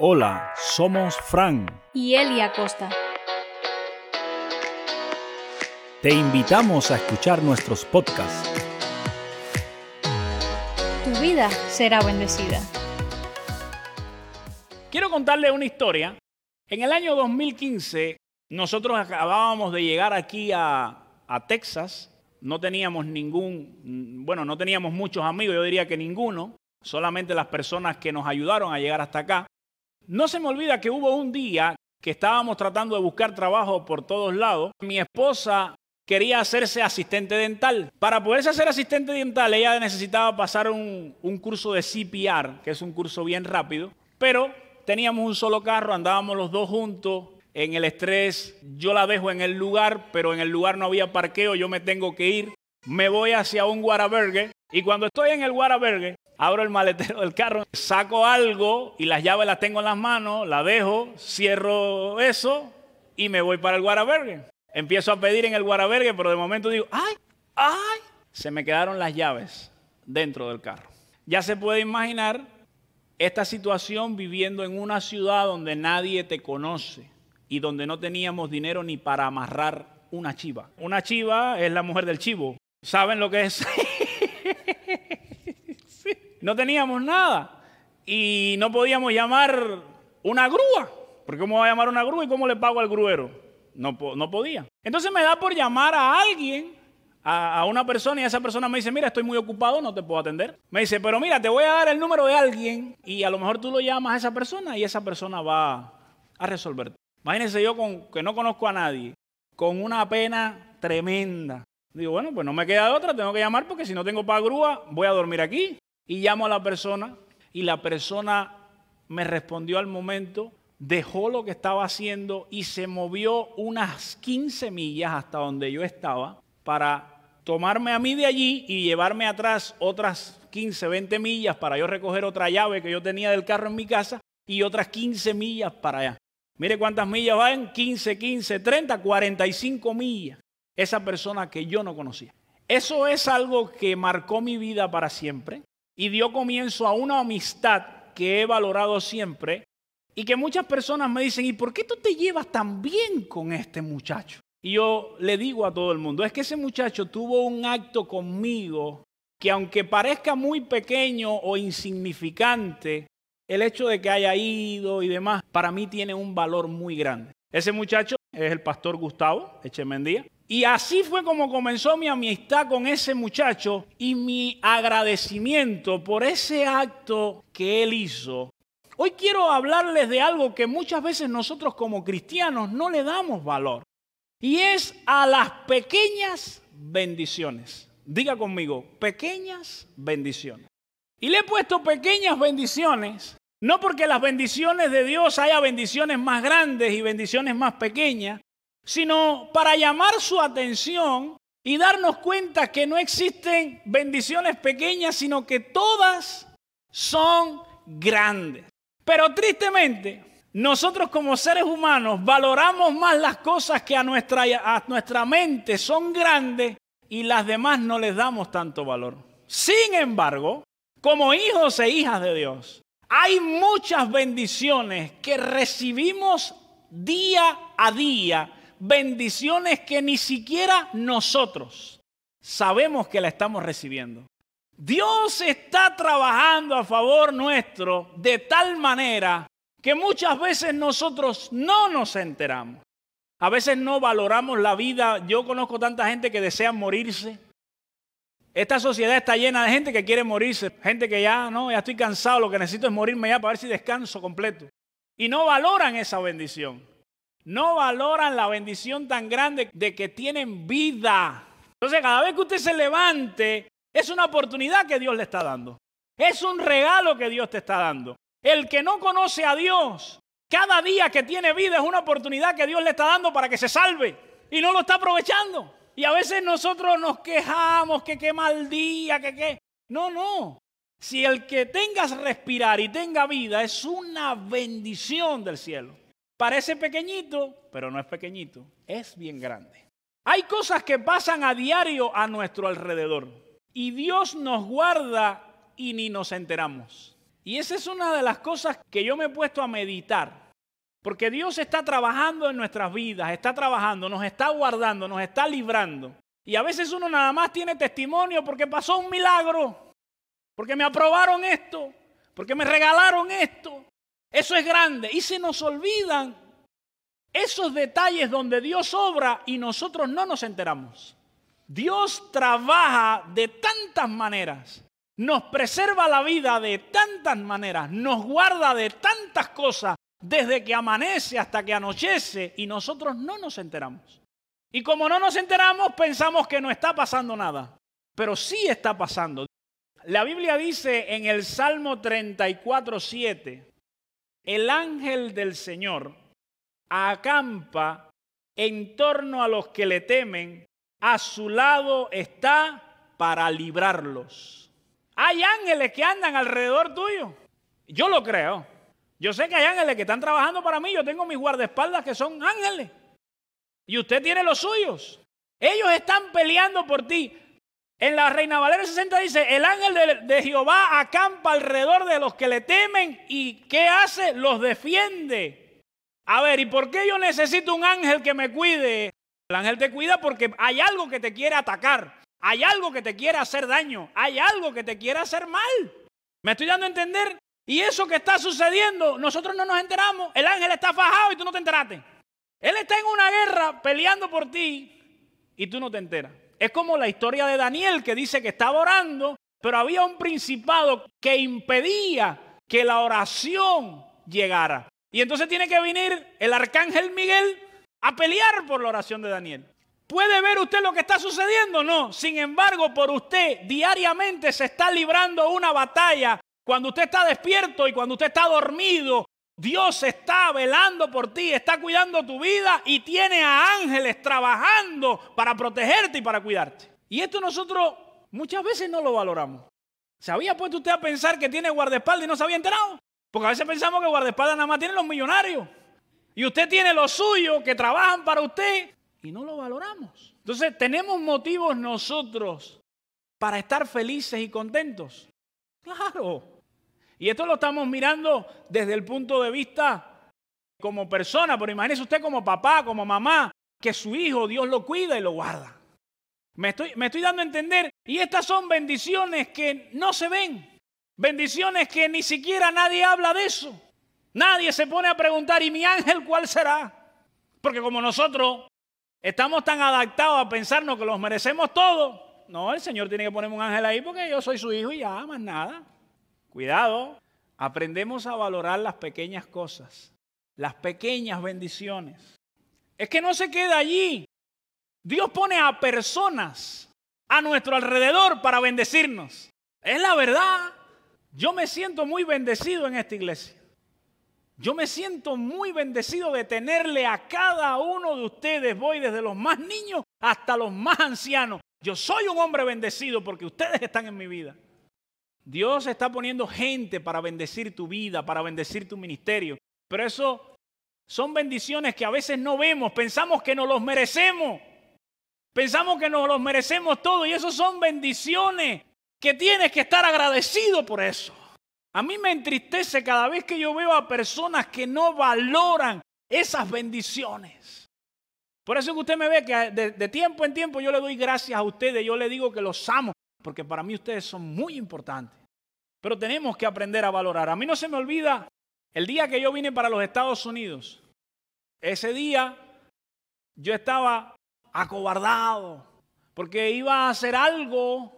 Hola, somos Fran. y Eli Acosta. Te invitamos a escuchar nuestros podcasts. Tu vida será bendecida. Quiero contarle una historia. En el año 2015, nosotros acabábamos de llegar aquí a, a Texas. No teníamos ningún, bueno, no teníamos muchos amigos, yo diría que ninguno, solamente las personas que nos ayudaron a llegar hasta acá. No se me olvida que hubo un día que estábamos tratando de buscar trabajo por todos lados. Mi esposa quería hacerse asistente dental. Para poderse hacer asistente dental, ella necesitaba pasar un, curso de CPR, que es un curso bien rápido, pero teníamos un solo carro, andábamos los dos juntos. En el estrés, yo la dejo en el lugar, pero en el lugar no había parqueo, yo me tengo que ir. Me voy hacia un Whataburger y cuando estoy en el Whataburger, abro el maletero del carro, saco algo y las llaves las tengo en las manos, la dejo, cierro eso y me voy para el Whataburger. Empiezo a pedir en el Whataburger, pero de momento digo, ¡ay! ¡ay! Se me quedaron las llaves dentro del carro. Ya se puede imaginar esta situación viviendo en una ciudad donde nadie te conoce y donde no teníamos dinero ni para amarrar una chiva. Una chiva es la mujer del chivo. ¿Saben lo que es? No teníamos nada y no podíamos llamar una grúa. Porque ¿cómo va a llamar una grúa y cómo le pago al gruero? No, po- no podía. Entonces me da por llamar a alguien, a, una persona, y esa persona me dice, mira, estoy muy ocupado, no te puedo atender. Me dice, pero mira, te voy a dar el número de alguien y a lo mejor tú lo llamas a esa persona y esa persona va a resolver. Imagínense yo con, que no conozco a nadie, con una pena tremenda. Digo, bueno, pues no me queda de otra, tengo que llamar porque si no tengo para grúa, voy a dormir aquí. Y llamo a la persona y la persona me respondió al momento, dejó lo que estaba haciendo y se movió unas 15 millas hasta donde yo estaba para tomarme a mí de allí y llevarme atrás otras 15, 20 millas para yo recoger otra llave que yo tenía del carro en mi casa y otras 15 millas para allá. Mire cuántas millas van, 15, 15, 30, 45 millas. Esa persona que yo no conocía. Eso es algo que marcó mi vida para siempre y dio comienzo a una amistad que he valorado siempre y que muchas personas me dicen, ¿y por qué tú te llevas tan bien con este muchacho? Y yo le digo a todo el mundo, es que ese muchacho tuvo un acto conmigo que aunque parezca muy pequeño o insignificante, el hecho de que haya ido y demás, para mí tiene un valor muy grande. Ese muchacho es el pastor Gustavo Echemendía. Y así fue como comenzó mi amistad con ese muchacho y mi agradecimiento por ese acto que él hizo. Hoy quiero hablarles de algo que muchas veces nosotros como cristianos no le damos valor. Y es a las pequeñas bendiciones. Diga conmigo, pequeñas bendiciones. Y le he puesto pequeñas bendiciones, no porque las bendiciones de Dios haya bendiciones más grandes y bendiciones más pequeñas, sino para llamar su atención y darnos cuenta que no existen bendiciones pequeñas, sino que todas son grandes. Pero tristemente, nosotros como seres humanos valoramos más las cosas que a nuestra, nuestra mente son grandes y las demás no les damos tanto valor. Sin embargo, como hijos e hijas de Dios, hay muchas bendiciones que recibimos día a día, bendiciones que ni siquiera nosotros sabemos que la estamos recibiendo. Dios está trabajando a favor nuestro de tal manera que muchas veces nosotros no nos enteramos. A veces no valoramos la vida. Yo conozco tanta gente que desea morirse. Esta sociedad está llena de gente que quiere morirse, gente que ya no, ya estoy cansado, lo que necesito es morirme ya para ver si descanso completo. Y no valoran esa bendición. No valoran la bendición tan grande de que tienen vida. Entonces, cada vez que usted se levante, es una oportunidad que Dios le está dando. Es un regalo que Dios te está dando. El que no conoce a Dios, cada día que tiene vida es una oportunidad que Dios le está dando para que se salve y no lo está aprovechando. Y a veces nosotros nos quejamos que qué mal día, que qué. No, no. Si el que tengas respirar y tenga vida es una bendición del cielo. Parece pequeñito, pero no es pequeñito, es bien grande. Hay cosas que pasan a diario a nuestro alrededor y Dios nos guarda y ni nos enteramos. Y esa es una de las cosas que yo me he puesto a meditar. Porque Dios está trabajando en nuestras vidas, está trabajando, nos está guardando, nos está librando. Y a veces uno nada más tiene testimonio porque pasó un milagro, porque me aprobaron esto, porque me regalaron esto. Eso es grande. Y se nos olvidan esos detalles donde Dios obra y nosotros no nos enteramos. Dios trabaja de tantas maneras, nos preserva la vida de tantas maneras, nos guarda de tantas cosas, desde que amanece hasta que anochece y nosotros no nos enteramos. Y como no nos enteramos, pensamos que no está pasando nada, pero sí está pasando. La Biblia dice en el Salmo 34, 7, el ángel del Señor acampa en torno a los que le temen, a su lado está para librarlos. Hay ángeles que andan alrededor tuyo. Yo lo creo. Yo sé que hay ángeles que están trabajando para mí. Yo tengo mis guardaespaldas que son ángeles. Y usted tiene los suyos. Ellos están peleando por ti. En la Reina Valera 60 dice, el ángel de, Jehová acampa alrededor de los que le temen y ¿qué hace? Los defiende. A ver, ¿y por qué yo necesito un ángel que me cuide? El ángel te cuida porque hay algo que te quiere atacar, hay algo que te quiere hacer daño, hay algo que te quiere hacer mal. ¿Me estoy dando a entender? Y eso que está sucediendo, nosotros no nos enteramos. El ángel está fajado y tú no te enteraste. Él está en una guerra peleando por ti y tú no te enteras. Es como la historia de Daniel que dice que estaba orando, pero había un principado que impedía que la oración llegara. Y entonces tiene que venir el arcángel Miguel a pelear por la oración de Daniel. ¿Puede ver usted lo que está sucediendo? No. Sin embargo, por usted diariamente se está librando una batalla. Cuando usted está despierto y cuando usted está dormido, Dios está velando por ti, está cuidando tu vida y tiene a ángeles trabajando para protegerte y para cuidarte. Y esto nosotros muchas veces no lo valoramos. ¿Se había puesto usted a pensar que tiene guardaespaldas y no se había enterado? Porque a veces pensamos que guardaespaldas nada más tienen los millonarios. Y usted tiene los suyos que trabajan para usted y no lo valoramos. Entonces tenemos motivos nosotros para estar felices y contentos. Claro, y esto lo estamos mirando desde el punto de vista como persona, pero imagínese usted como papá, como mamá, que su hijo Dios lo cuida y lo guarda. Me estoy, dando a entender. Y estas son bendiciones que no se ven. Bendiciones que ni siquiera nadie habla de eso. Nadie se pone a preguntar, ¿y mi ángel cuál será? Porque como nosotros estamos tan adaptados a pensarnos que los merecemos todos, no, el Señor tiene que ponerme un ángel ahí porque yo soy su hijo y ya, más nada. Cuidado, aprendemos a valorar las pequeñas cosas, las pequeñas bendiciones. Es que no se queda allí. Dios pone a personas a nuestro alrededor para bendecirnos. Es la verdad. Yo me siento muy bendecido en esta iglesia. Yo me siento muy bendecido de tenerle a cada uno de ustedes, voy desde los más niños hasta los más ancianos. Yo soy un hombre bendecido porque ustedes están en mi vida. Dios está poniendo gente para bendecir tu vida, para bendecir tu ministerio. Pero eso son bendiciones que a veces no vemos. Pensamos que nos los merecemos. Pensamos que nos los merecemos todo. Y eso son bendiciones que tienes que estar agradecido por eso. A mí me entristece cada vez que yo veo a personas que no valoran esas bendiciones. Por eso que usted me ve que de, de, tiempo en tiempo yo le doy gracias a ustedes, yo le digo que los amo, porque para mí ustedes son muy importantes. Pero tenemos que aprender a valorar. A mí no se me olvida el día que yo vine para los Estados Unidos. Ese día yo estaba acobardado porque iba a hacer algo,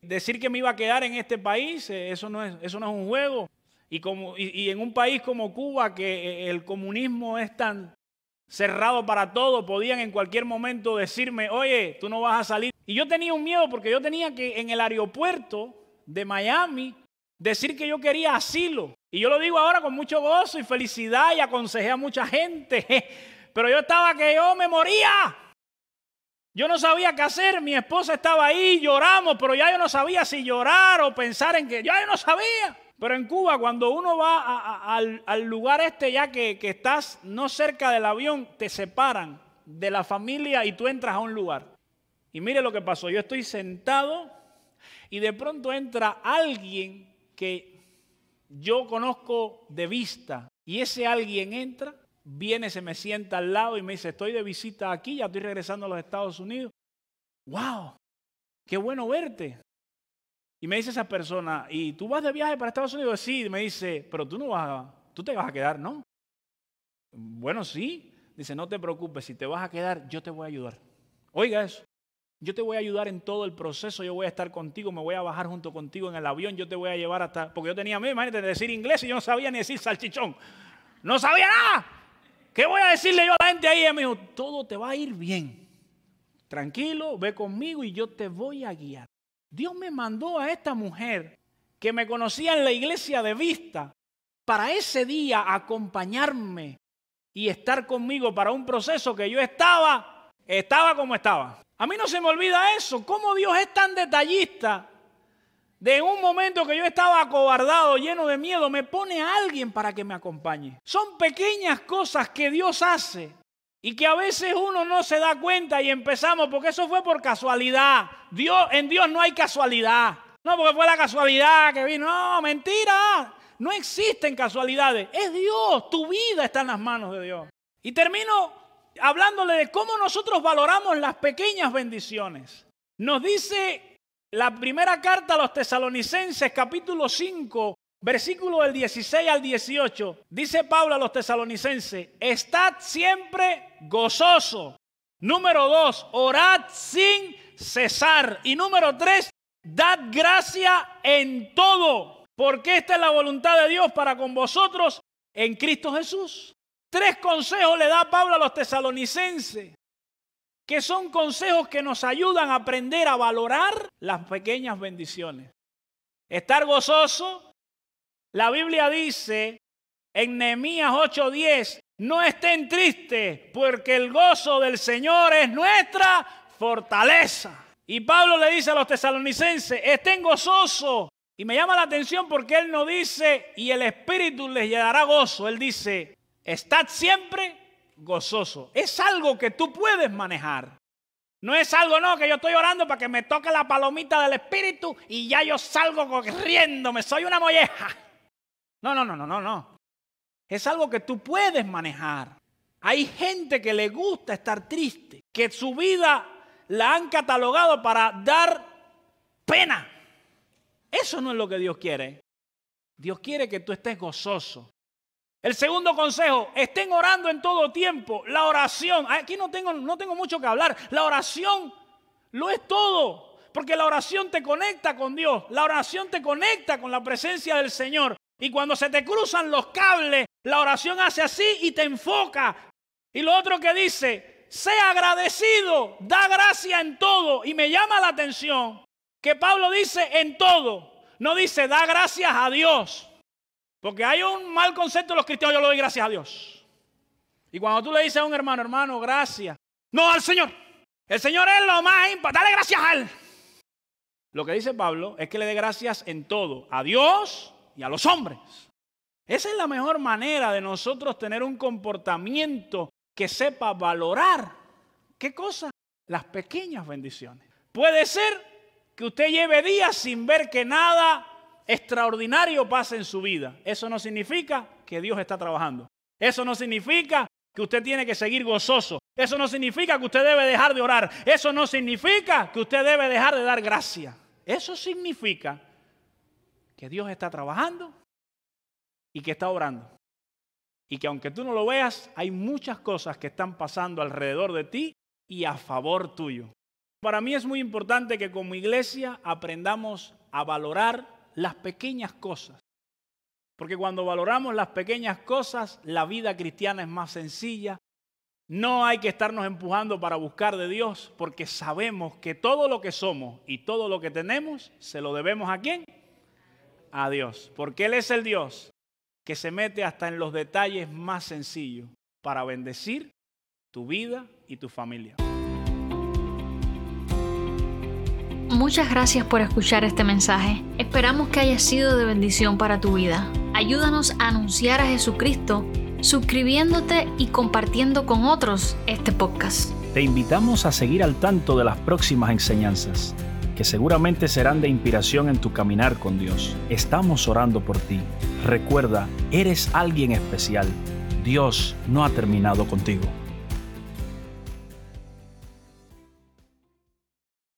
decir que me iba a quedar en este país, eh, eso no es, eso no es un juego. Y, como, y en un país como Cuba, que eh, el comunismo es tan cerrado para todo, podían en cualquier momento decirme, oye, tú no vas a salir. Y yo tenía un miedo porque yo tenía que en el aeropuerto de Miami decir que yo quería asilo. Y yo lo digo ahora con mucho gozo y felicidad y aconsejé a mucha gente. Pero yo estaba que yo me moría. Yo no sabía qué hacer. Mi esposa estaba ahí, lloramos, pero ya yo no sabía si llorar o pensar en que ya yo no sabía. Pero en Cuba, cuando uno va al, lugar este, ya que, que estás no cerca del avión, te separan de la familia y tú entras a un lugar. Y mire lo que pasó. Yo estoy sentado y de pronto entra alguien que yo conozco de vista y ese alguien entra, viene, se me sienta al lado y me dice, estoy de visita aquí, ya estoy regresando a los Estados Unidos. ¡Wow! ¡Qué bueno verte! Y me dice esa persona, ¿y tú vas de viaje para Estados Unidos? Sí, me dice, pero tú no vas a, tú te vas a quedar, ¿no? Bueno, sí. Dice, no te preocupes, si te vas a quedar, yo te voy a ayudar. Oiga eso. Yo te voy a ayudar en todo el proceso, yo voy a estar contigo, me voy a bajar junto contigo en el avión, yo te voy a llevar hasta... Porque yo tenía, imagínate, decir inglés y yo no sabía ni decir salchichón. No sabía nada. ¿Qué voy a decirle yo a la gente ahí? Y me dijo, todo te va a ir bien. Tranquilo, ve conmigo y yo te voy a guiar. Dios me mandó a esta mujer que me conocía en la iglesia de vista para ese día acompañarme y estar conmigo para un proceso que yo estaba, estaba como estaba. A mí no se me olvida eso, cómo Dios es tan detallista. De un momento que yo estaba acobardado, lleno de miedo, me pone a alguien para que me acompañe. Son pequeñas cosas que Dios hace y que a veces uno no se da cuenta y empezamos, porque eso fue por casualidad. Dios, en Dios no hay casualidad. No, porque fue la casualidad que vino. No, mentira. No existen casualidades. Es Dios. Tu vida está en las manos de Dios. Y termino hablándole de cómo nosotros valoramos las pequeñas bendiciones. Nos dice la primera carta a los tesalonicenses, capítulo 5, versículo del 16 al 18. Dice Pablo a los tesalonicenses, estad siempre gozoso. Número dos, orad sin cesar. Y número tres, dad gracia en todo, porque esta es la voluntad de Dios para con vosotros en Cristo Jesús. Tres consejos le da Pablo a los tesalonicenses, que son consejos que nos ayudan a aprender a valorar las pequeñas bendiciones. Estar gozoso. La Biblia dice en Nehemías 8:10, no estén tristes, porque el gozo del Señor es nuestra fortaleza. Y Pablo le dice a los tesalonicenses, estén gozosos. Y me llama la atención porque él no dice, y el Espíritu les dará gozo. Él dice, Estad siempre gozoso. Es algo que tú puedes manejar. No es algo, no, que yo estoy orando para que me toque la palomita del espíritu y ya yo salgo corriendo, soy una molleja. No, no, no, no, no, no. Es algo que tú puedes manejar. Hay gente que le gusta estar triste, que su vida la han catalogado para dar pena. Eso no es lo que Dios quiere. Dios quiere que tú estés gozoso. El segundo consejo, estén orando en todo tiempo. La oración, aquí no tengo, no tengo mucho que hablar. La oración lo es todo, porque la oración te conecta con Dios. La oración te conecta con la presencia del Señor. Y cuando se te cruzan los cables, la oración hace así y te enfoca. Y lo otro que dice, sea agradecido, da gracia en todo. Y me llama la atención que Pablo dice en todo, no dice da gracias a Dios. Porque hay un mal concepto de los cristianos, yo le doy gracias a Dios. Y cuando tú le dices a un hermano, hermano, gracias. No al Señor. El Señor es lo más importante. Dale gracias a Él. Lo que dice Pablo es que le dé gracias en todo, a Dios y a los hombres. Esa es la mejor manera de nosotros tener un comportamiento que sepa valorar. ¿Qué cosa? Las pequeñas bendiciones. Puede ser que usted lleve días sin ver que nada extraordinario pasa en su vida, eso no significa que Dios está trabajando. Eso no significa que usted tiene que seguir gozoso. Eso no significa que usted debe dejar de orar. Eso no significa que usted debe dejar de dar gracia. Eso significa que Dios está trabajando y que está orando. Y que aunque tú no lo veas, hay muchas cosas que están pasando alrededor de ti y a favor tuyo. Para mí es muy importante que como iglesia aprendamos a valorar las pequeñas cosas. Porque cuando valoramos las pequeñas cosas, la vida cristiana es más sencilla. No hay que estarnos empujando para buscar de Dios, porque sabemos que todo lo que somos y todo lo que tenemos, se lo debemos a quién? A Dios. Porque Él es el Dios que se mete hasta en los detalles más sencillos para bendecir tu vida y tu familia. Muchas gracias por escuchar este mensaje. Esperamos que haya sido de bendición para tu vida. Ayúdanos a anunciar a Jesucristo suscribiéndote y compartiendo con otros este podcast. Te invitamos a seguir al tanto de las próximas enseñanzas, que seguramente serán de inspiración en tu caminar con Dios. Estamos orando por ti. Recuerda, eres alguien especial. Dios no ha terminado contigo.